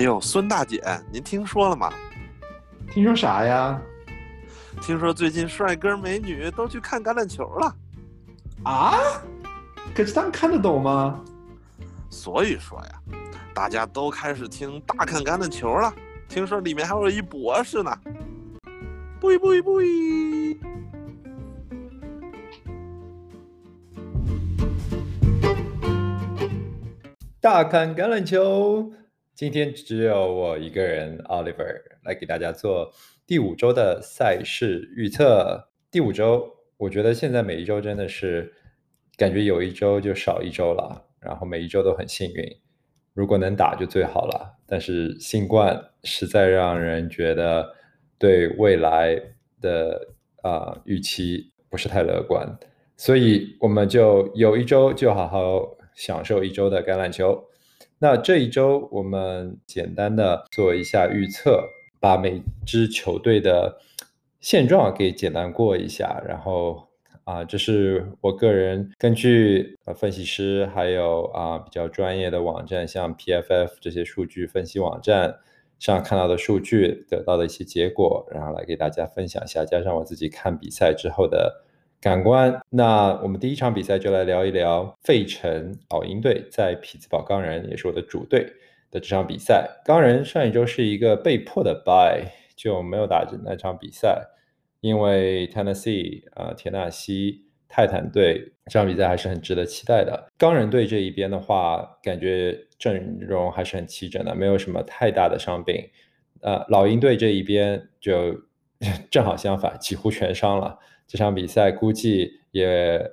哎呦，孙大姐，您听说了吗？听说啥呀？听说最近帅哥美女都去看橄榄球了。啊？可是他们看得懂吗？所以说呀，大家都开始听大看橄榄球了。听说里面还有一博士呢。不不不！大看橄榄球，今天只有我一个人，Oliver 来给大家做第五周的赛事预测。第五周，我觉得现在每一周真的是感觉有一周就少一周了，然后每一周都很幸运。如果能打就最好了，但是新冠实在让人觉得对未来的啊预期不是太乐观，所以我们就有一周就好好享受一周的橄榄球。那这一周我们简单的做一下预测，把每支球队的现状给简单过一下，然后。啊，这是我个人根据呃分析师还有啊比较专业的网站，像 PFF 这些数据分析网站上看到的数据得到的一些结果，然后来给大家分享一下，加上我自己看比赛之后的感官。那我们第一场比赛就来聊一聊费城老鹰队在匹兹堡钢人，也是我的主队的这场比赛。钢人上一周是一个被迫的 buy，就没有打那场比赛。因为 Tennessee 啊，田纳西泰坦队这场比赛还是很值得期待的。钢人队这一边的话，感觉阵容还是很齐整的，没有什么太大的伤病。呃，老鹰队这一边就 正好相反，几乎全伤了。这场比赛估计也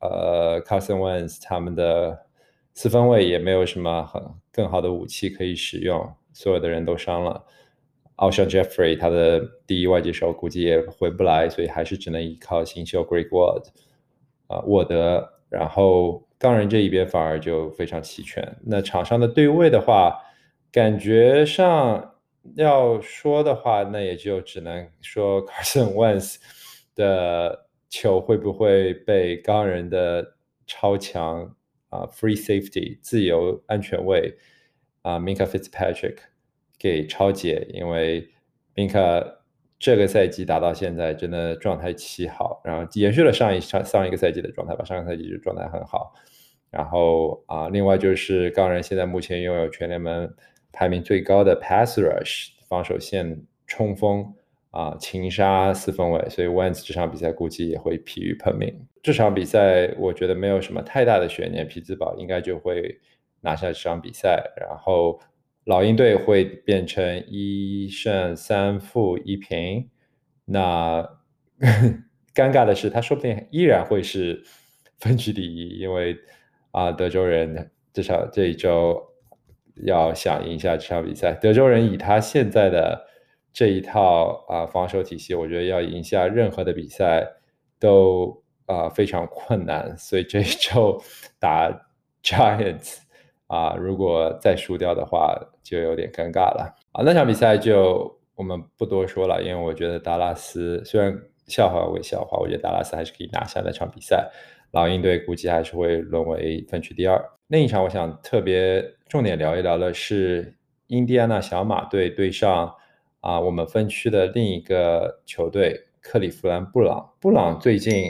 呃，Carson Wentz 他们的四分卫也没有什么很更好的武器可以使用，所有的人都伤了。奥像 Jeffrey 他的第一外接手估计也回不来，所以还是只能依靠新秀 Greg Ward 啊沃德。然后钢人这一边反而就非常齐全。那场上的对位的话，感觉上要说的话，那也就只能说 Carson Wentz 的球会不会被钢人的超强啊 Free Safety 自由安全位啊 Minka Fitzpatrick。给超解，因为 Minka 这个赛季打到现在真的状态奇好，然后延续了上一上上一个赛季的状态吧，上个赛季就状态很好。然后啊，另外就是钢人现在目前拥有全联盟排名最高的 pass rush 防守线冲锋啊，擒杀四分卫，所以 Wentz 这场比赛估计也会疲于奔命。这场比赛我觉得没有什么太大的悬念，匹兹堡应该就会拿下这场比赛，然后。老鹰队会变成一胜三负一平，那 尴尬的是，他说不定依然会是 分区第一，因为啊，德州人至少这一周要想赢下这场比赛。德州人以他现在的这一套啊防守体系，我觉得要赢下任何的比赛都啊非常困难，所以这一周 打 Giants。啊，如果再输掉的话，就有点尴尬了啊。那场比赛就我们不多说了，因为我觉得达拉斯虽然笑话为笑话，我觉得达拉斯还是可以拿下那场比赛。老鹰队估计还是会沦为分区第二。另一场我想特别重点聊一聊的是印第安纳小马队对上啊我们分区的另一个球队克利夫兰布朗。布朗最近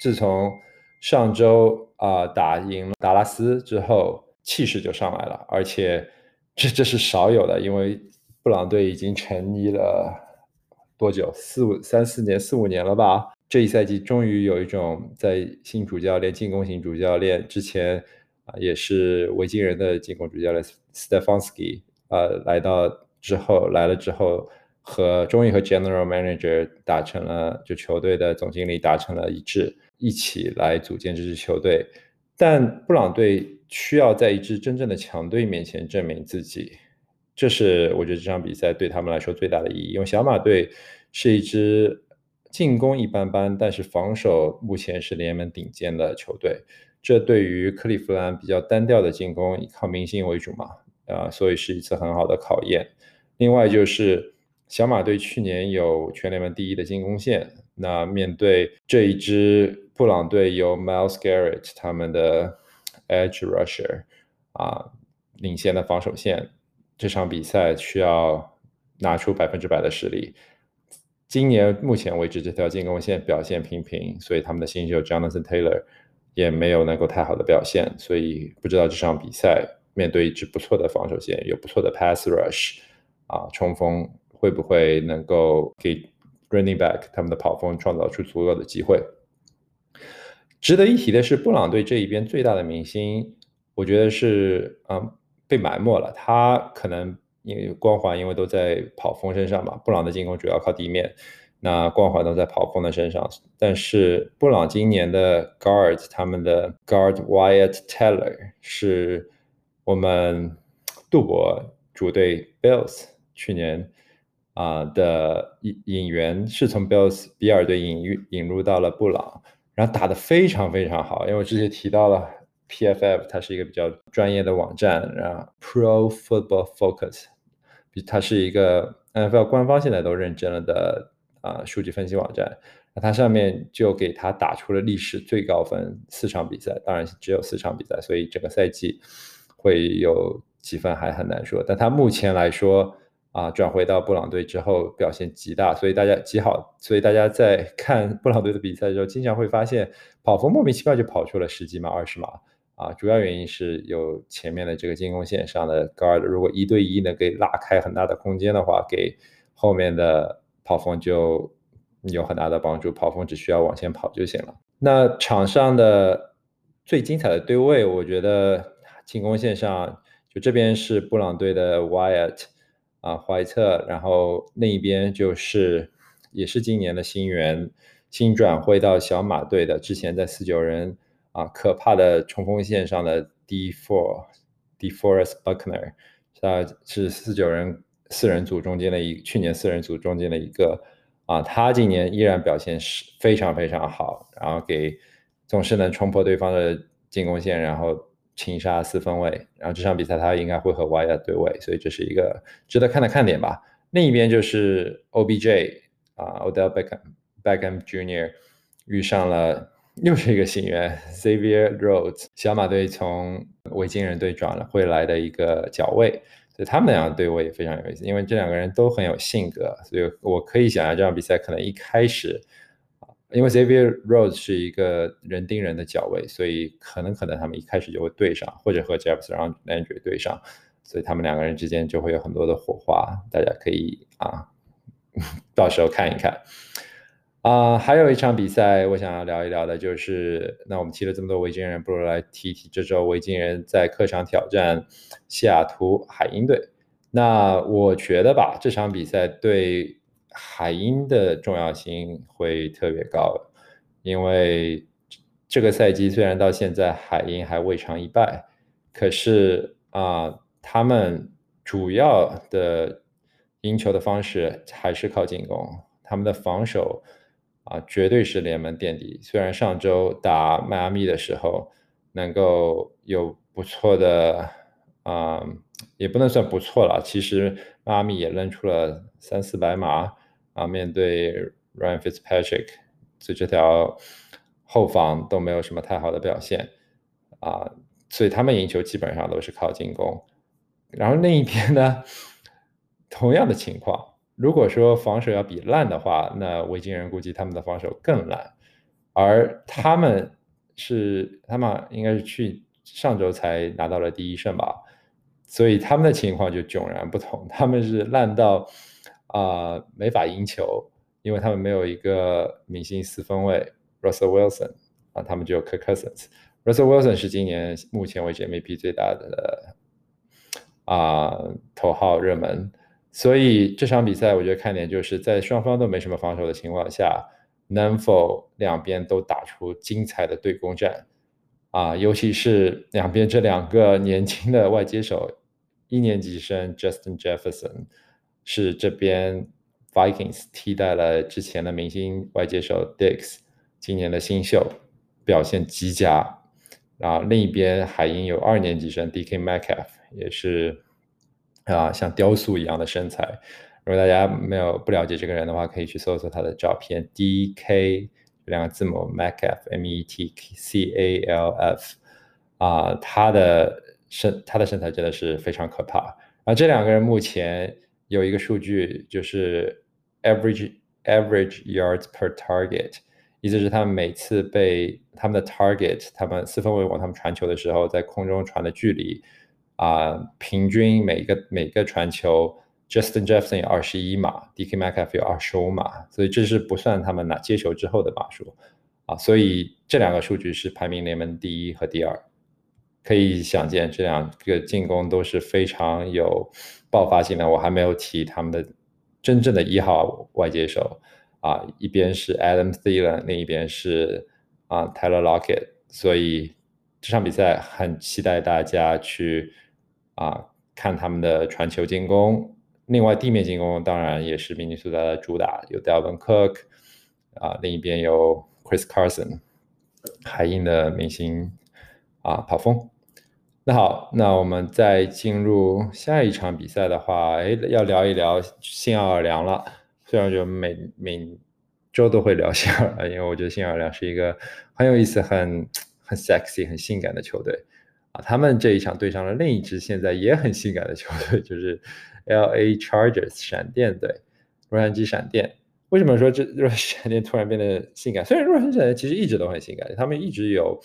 自从上周啊打赢了达拉斯之后。气势就上来了，而且这这是少有的，因为布朗队已经成立了多久？四五三四年、四五年了吧？这一赛季终于有一种在新主教练、进攻型主教练之前啊，也是维京人的进攻主教练 Stefanski 呃来到之后来了之后，和终于和 General Manager 达成了，就球队的总经理达成了一致，一起来组建这支球队。但布朗队。需要在一支真正的强队面前证明自己，这是我觉得这场比赛对他们来说最大的意义。因为小马队是一支进攻一般般，但是防守目前是联盟顶尖的球队。这对于克利夫兰比较单调的进攻，以靠明星为主嘛，啊，所以是一次很好的考验。另外就是小马队去年有全联盟第一的进攻线，那面对这一支布朗队有 Miles Garrett 他们的。Edge rusher 啊，领先的防守线，这场比赛需要拿出百分之百的实力。今年目前为止，这条进攻线表现平平，所以他们的新秀 Jonathan Taylor 也没有能够太好的表现，所以不知道这场比赛面对一支不错的防守线，有不错的 pass rush 啊，冲锋会不会能够给 running back 他们的跑锋创造出足够的机会？值得一提的是，布朗队这一边最大的明星，我觉得是嗯被埋没了，他可能。因为光环，因为都在跑锋身上嘛。布朗的进攻主要靠地面，那光环都在跑锋的身上。但是布朗今年的 guard，他们的 guard Wyatt Teller 是我们杜博主队 Bills 去年啊的引引援，是从 Bills 比尔队引入引入到了布朗，然后打得非常非常好。因为我之前提到了 PFF，它是一个比较专业的网站，然后 Pro Football Focus。它是一个 NFL 官方现在都认证了的啊数据分析网站，那它上面就给他打出了历史最高分四场比赛，当然只有四场比赛，所以整个赛季会有几分还很难说。但他目前来说啊，转回到布朗队之后表现极大，所以大家极好，所以大家在 看布朗队的比赛的时候，经常会发现跑锋莫名其妙就跑出了十几码、二十码。啊，主要原因是有前面的这个进攻线上的 guard，如果一对一能给拉开很大的空间的话，给后面的跑锋就有很大的帮助。跑锋只需要往前跑就行了。那场上的最精彩的对位，我觉得进攻线上就这边是布朗队的 Wyatt 啊，怀特，然后另一边就是也是今年的新援，新转会到小马队的，之前在四九人。啊，可怕的冲锋线上的 D Four D Forest Buckner，他是四九人四人组中间的一去年四人组中间的一个啊，他今年依然表现是非常非常好，然后给总是能冲破对方的进攻线，然后擒杀四分卫，然后这场比赛他应该会和 Y 亚对位，所以这是一个值得看的看点吧。另一边就是 OBJ 啊，Odell Beckham Beckham Jr. 遇上了。又是一个新援，Xavier Rhodes，小马队从维京人队转了回来的一个角位，所以他们两个对我也非常有意思，因为这两个人都很有性格，所以我可以想象这场比赛可能一开始，因为 Xavier Rhodes 是一个人盯人的角位，所以可能可能他们一开始就会对上，或者和 Jefferson Landry 对上，所以他们两个人之间就会有很多的火花，大家可以啊，到时候看一看。啊，还有一场比赛，我想要聊一聊的，就是那我们提了这么多维京人，不如来提提这周维京人在客场挑战西雅图海鹰队。那我觉得吧，这场比赛对海鹰的重要性会特别高，因为这个赛季虽然到现在海鹰还未尝一败，可是啊，他们主要的赢球的方式还是靠进攻，他们的防守。啊，绝对是联盟垫底。虽然上周打迈阿密的时候能够有不错的，啊，也不能算不错了。其实迈阿密也扔出了三四百码啊，面对 Ryan Fitzpatrick，所以这条后防都没有什么太好的表现啊，所以他们赢球基本上都是靠进攻。然后另一边呢，同样的情况。如果说防守要比烂的话，那维京人估计他们的防守更烂，而他们是他们应该是去上周才拿到了第一胜吧，所以他们的情况就迥然不同，他们是烂到啊没法赢球，因为他们没有一个明星四分卫 Russell Wilson 啊，他们只有 Kirk Cousins，Russell Wilson 是今年目前为止 MVP 最大的啊头号热门。所以这场比赛，我觉得看点就是在双方都没什么防守的情况下，能否两边都打出精彩的对攻战啊？尤其是两边这两个年轻的外接手，一年级生 Justin Jefferson 是这边 Vikings 替代了之前的明星外接手 Dix，今年的新秀表现极佳。然后另一边海鹰有二年级生 DK Metcalf，也是。啊，像雕塑一样的身材。如果大家没有不了解这个人的话，可以去搜索他的照片。D K 两个字母 Metcalf，M E T C A L F。啊，他的身他的身材真的是非常可怕。啊，这两个人目前有一个数据就是 average average yards per target，意思是他们每次被他们的 target，他们四分卫往他们传球的时候，在空中传的距离啊，平均每个每个传球，Justin Jefferson 有二十一码，DK Metcalf 有二十五码，所以这是不算他们拿接球之后的码数啊，所以这两个数据是排名联盟第一和第二。可以想见，这两个进攻都是非常有爆发性的。我还没有提他们的真正的一号外接手啊，一边是 Adam Thielen，另一边是啊 Tyler Lockett。所以这场比赛很期待大家去啊看他们的传球进攻。另外，地面进攻当然也是明尼苏达的主打，有 Dalvin Cook 啊，另一边有 Chris Carson，海印的明星啊跑锋。那好，那我们再进入下一场比赛的话，哎，要聊一聊新奥尔良了。虽然就每每周都会聊新奥尔良，因为我觉得新奥尔良是一个很有意思、很很 sexy、很性感的球队啊。他们这一场对上了另一支现在也很性感的球队，就是 L A Chargers 闪电队，洛杉矶闪电。为什么说这洛杉矶闪电突然变得性感？虽然洛杉矶闪电其实一直都很性感，他们一直有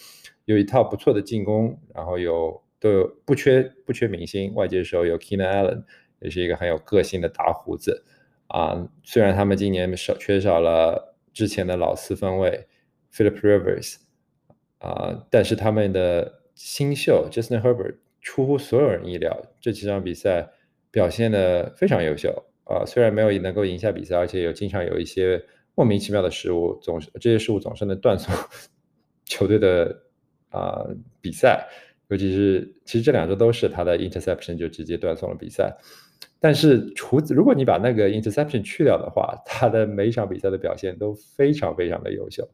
有一套不错的进攻，然后有。都有不缺不缺明星，外界的时候有 Keenan Allen，也是一个很有个性的大胡子啊。虽然他们今年少缺少了之前的老四分卫 Philip Rivers 啊，但是他们的新秀 Justin Herbert 出乎所有人意料，这几场比赛表现的非常优秀啊。虽然没有能够赢下比赛，而且有经常有一些莫名其妙的失误，总是这些失误总是能断送 球队的啊比赛。尤其是，其实这两周都是他的 interception 就直接断送了比赛。但是除此，如果你把那个 interception 去掉的话，他的每一场比赛的表现都非常非常的优秀。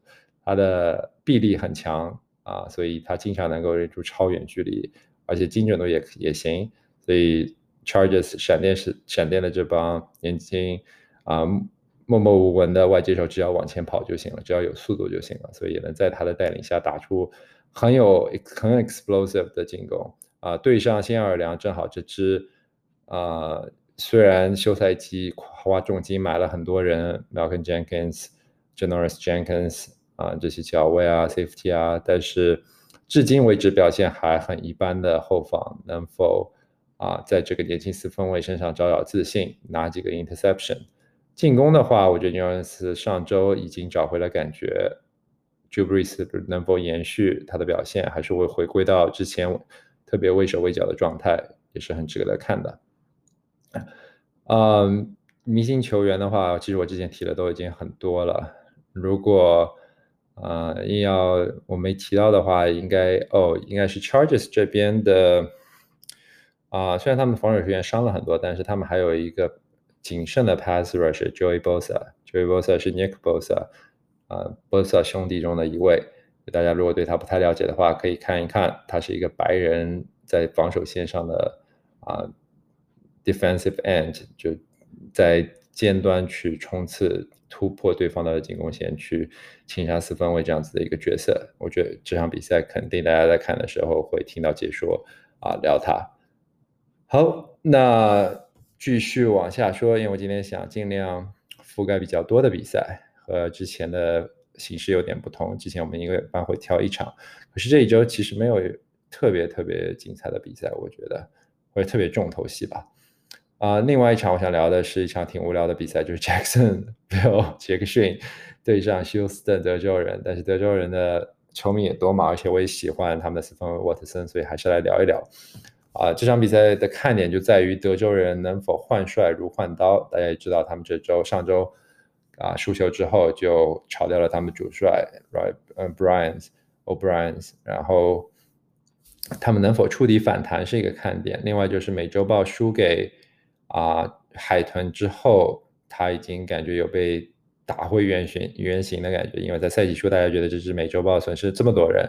他的臂力很强啊，所以他经常能够扔出超远距离，而且精准度也也行。所以 charges 闪电是闪电的这帮年轻啊默默无闻的外接手，只要往前跑就行了，只要有速度就行了，所以也能在他的带领下打出。很有很 explosive 的进攻啊，对上新奥尔良正好这支啊，虽然休赛期花重金买了很多人，Malcolm Jenkins、Generous Jenkins 啊这些脚位啊、safety 啊，但是至今为止表现还很一般的后防能否啊在这个年轻四分卫身上找找自信，拿几个 interception？进攻的话，我觉得 Nuance 上周已经找回了感觉。j u b r i s 能否延续他的表现，还是会回归到之前特别畏手畏脚的状态，也是很值得看的。嗯，明星球员的话，其实我之前提的都已经很多了。如果呃硬要我没提到的话，应该哦，应该是 Charges 这边的啊。虽然他们防守球员伤了很多，但是他们还有一个谨慎的 pass rush，Joey Bosa。Joey Bosa 是 Nick Bosa。啊，，Bosa 兄弟中的一位，大家如果对他不太了解的话，可以看一看。他是一个白人在防守线上的啊，defensive end，就在尖端去冲刺、突破对方的进攻线，去清杀四分卫这样子的一个角色。我觉得这场比赛肯定大家在看的时候会听到解说啊，聊他。好，那继续往下说，因为我今天想尽量覆盖比较多的比赛。和之前的形式有点不同。之前我们一个班会挑一场，可是这一周其实没有特别特别精彩的比赛，我觉得或者特别重头戏吧。啊，另外一场我想聊的是一场挺无聊的比赛，就是 Jackson Bill 杰克逊对上休斯顿德州人。但是德州人的球迷也多嘛，而且我也喜欢他们的四分卫沃特森，所以还是来聊一聊。啊，这场比赛的看点就在于德州人能否换帅如换刀。大家也知道，他们这周上周。啊，输球之后就炒掉了他们主帅，right？嗯，Brian's，O'Brien's，然后他们能否触底反弹是一个看点。另外就是美洲豹输给啊海豚之后，他已经感觉有被打回原形原形的感觉，因为在赛季初大家觉得这支美洲豹损失这么多人，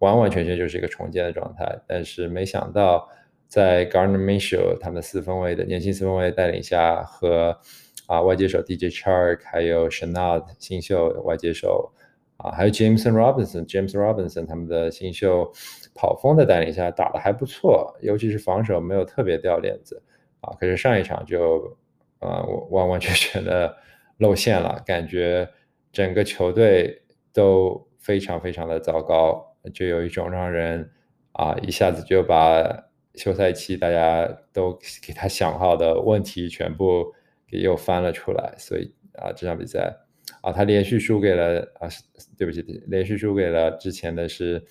完完全全就是一个重建的状态，但是没想到在 Garner Mitchell 他们四分卫的年轻四分卫带领下和啊，外接手 DJ Chark，还有 Shanad 新秀外接手，啊，还有 Jameson Robinson，James Robinson 他们的新秀跑锋的带领下打的还不错，尤其是防守没有特别掉链子，啊，可是上一场就啊完完全全的露馅了，感觉整个球队都非常非常的糟糕，就有一种让人啊一下子就把休赛期大家都给他想好的问题全部给又翻了出来，所以啊这场比赛啊他连续输给了啊对不起连续输给了之前的是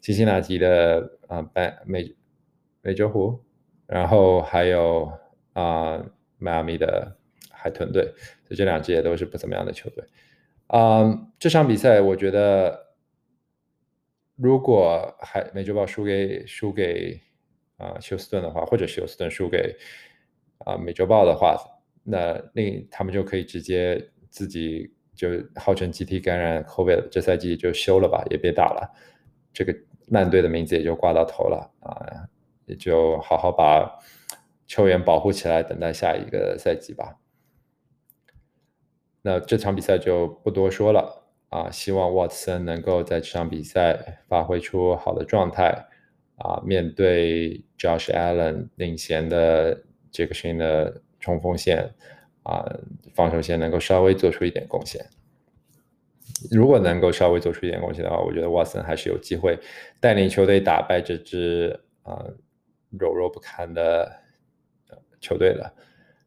辛辛那提的啊班美美洲虎。然后还有啊，迈阿密的海豚队，所以这两支也都是不怎么样的球队。啊，这场比赛我觉得，如果海美洲豹输给输给啊休斯顿的话，或者休斯顿输给啊美洲豹的话，那另他们就可以直接自己就号称集体感染 COVID，这赛季就休了吧，也别打了，这个烂队的名字也就挂到头了啊。也就好好把球员保护起来，等待下一个赛季吧。那这场比赛就不多说了啊，希望沃特森能够在这场比赛发挥出好的状态啊，面对 Josh Allen 领衔的杰克逊的冲锋线啊，防守线能够稍微做出一点贡献。如果能够稍微做出一点贡献的话，我觉得沃森还是有机会带领球队打败这支啊。柔弱不堪的球队的。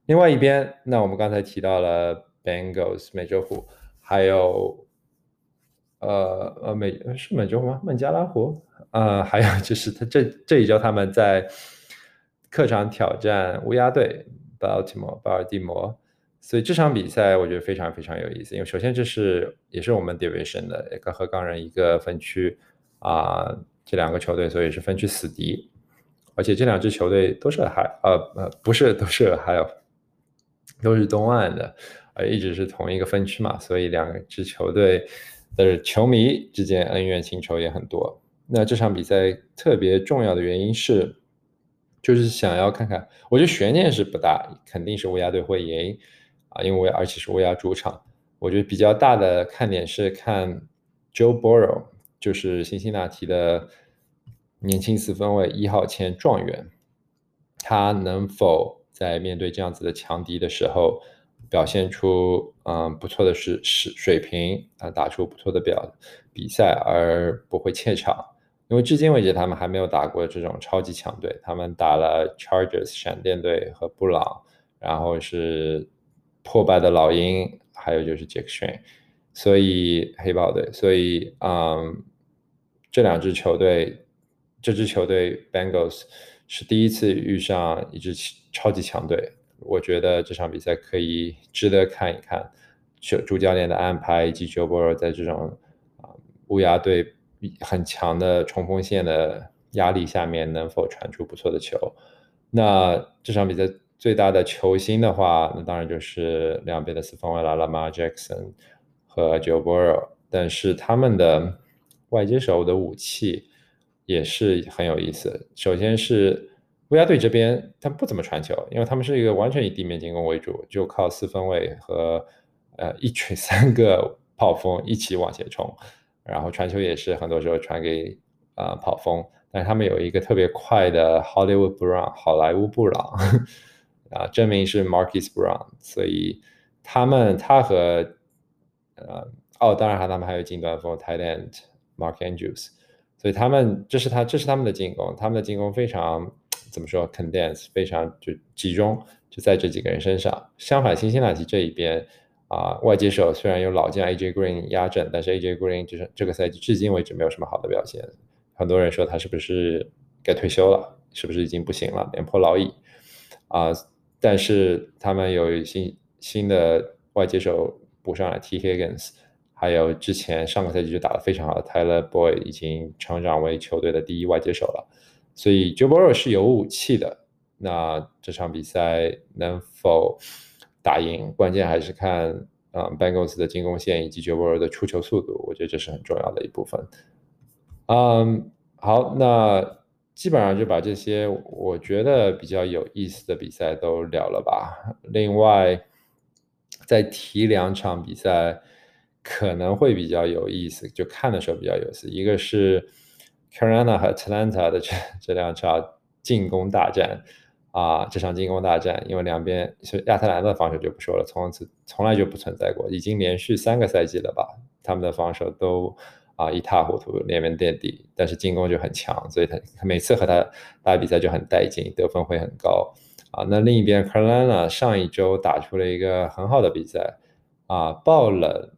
另外一边，那我们刚才提到了 Bengals 美洲虎，还有呃呃美是美洲吗？孟加拉虎啊，还有就是他这这一周他们在客场挑战乌鸦队 Baltimore 巴尔的摩，所以这场比赛我觉得非常非常有意思。因为首先这是也是我们 Division 的一个和钢人一个分区啊，这两个球队所以是分区死敌。而且这两支球队都是还，呃呃，不是都是还有，都是东岸的，呃，一直是同一个分区嘛，所以两支球队的球迷之间恩怨情仇也很多。那这场比赛特别重要的原因是，就是想要看看，我觉得悬念是不大，肯定是乌鸦队会赢啊，因为而且是乌鸦主场。我觉得比较大的看点是看 Joe Burrow，就是辛辛那提的。年轻四分卫一号签状元，他能否在面对这样子的强敌的时候，表现出嗯不错的是是水平啊，打出不错的表比赛，而不会怯场？因为至今为止他们还没有打过这种超级强队，他们打了 Chargers 闪电队和布朗，然后是破败的老鹰，还有就是杰克逊，所以黑豹队，所以嗯这两支球队。这支球队 Bengals 是第一次遇上一支超级强队，我觉得这场比赛可以值得看一看。主主教练的安排以及 Joe Burrow 在这种啊乌鸦队很强的冲锋线的压力下面，能否传出不错的球？那这场比赛最大的球星的话，那当然就是两边的四分卫了，Lamar Jackson 和 Joe Burrow。但是他们的外接手的武器。也是很有意思。首先是乌鸦队这边，他不怎么传球，因为他们是一个完全以地面进攻为主，就靠四分卫和呃一群三个 跑锋一起往前冲，然后传球也是很多时候传给啊跑锋。但是他们有一个特别快的 Hollywood Brown 好莱坞布朗 啊，证明是 Marcus Brown，所以他们他和呃哦，当然还他们还有近端锋 Tight End Mark Andrews。所以他们这是他这是他们的进攻，他们的进攻非常怎么说？condense 非常就集中，就在这几个人身上。相反，新西兰这一边啊，外接手虽然有老将 AJ Green 压阵，但是 AJ Green 就是这个赛季至今为止没有什么好的表现。很多人说他是不是该退休了？是不是已经不行了？年破老矣啊！但是他们有新新的外接手补上来，T Higgins。还有之前上个赛季就打得非常好的 Tyler Boy 已经成长为球队的第一外接手了，所以 joburo 是有武器的。那这场比赛能否打赢，关键还是看啊 Bengals 的进攻线以及 Joe Burrow 的出球速度，我觉得这是很重要的一部分。嗯，好，那基本上就把这些我觉得比较有意思的比赛都聊了吧。另外再提两场比赛。可能会比较有意思，就看的时候比较有意思。一个是 Carolina 和 Atlanta 的这这两场进攻大战啊这场进攻大战，因为两边是亚特兰大的防守就不说了，从此从来就不存在过，已经连续三个赛季了吧，他们的防守都啊一塌糊涂，连绵垫底，但是进攻就很强，所以他每次和他打比赛就很带劲，得分会很高啊。那另一边 Carolina 上一周打出了一个很好的比赛啊，爆冷，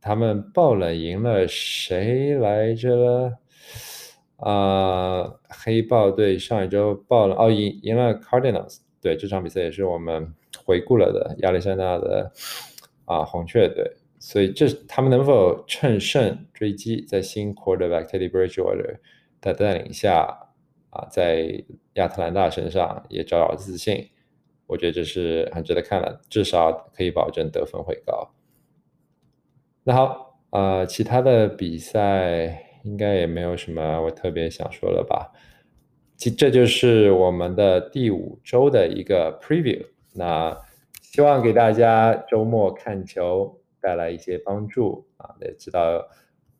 他们爆冷赢了谁来着？啊，黑豹队上一周爆了哦，赢赢了 Cardinals，对这场比赛也是我们回顾了的亚历山大的啊红雀队，所以这他们能否乘胜追击，在新 quarterback Teddy Bridgewater 的带领下啊，在亚特兰大身上也找找自信，我觉得这是很值得看的，至少可以保证得分会高。那好，呃，其他的比赛。应该也没有什么我特别想说的吧。其这就是我们的第五周的一个 preview。那希望给大家周末看球带来一些帮助啊，也知道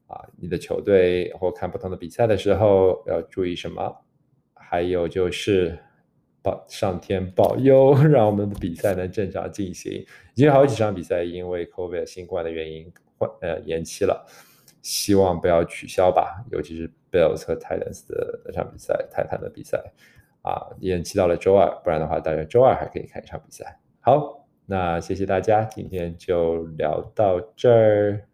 啊你的球队或看不同的比赛的时候要注意什么。还有就是保上天保佑，让我们的比赛能正常进行。已经好几场比赛因为 COVID 新冠的原因呃延期了。希望不要取消吧，尤其是 Bills 和 Titans 的那场比赛，泰坦的比赛啊，延期到了周二，不然的话，大家周二还可以看一场比赛。好，那谢谢大家，今天就聊到这儿。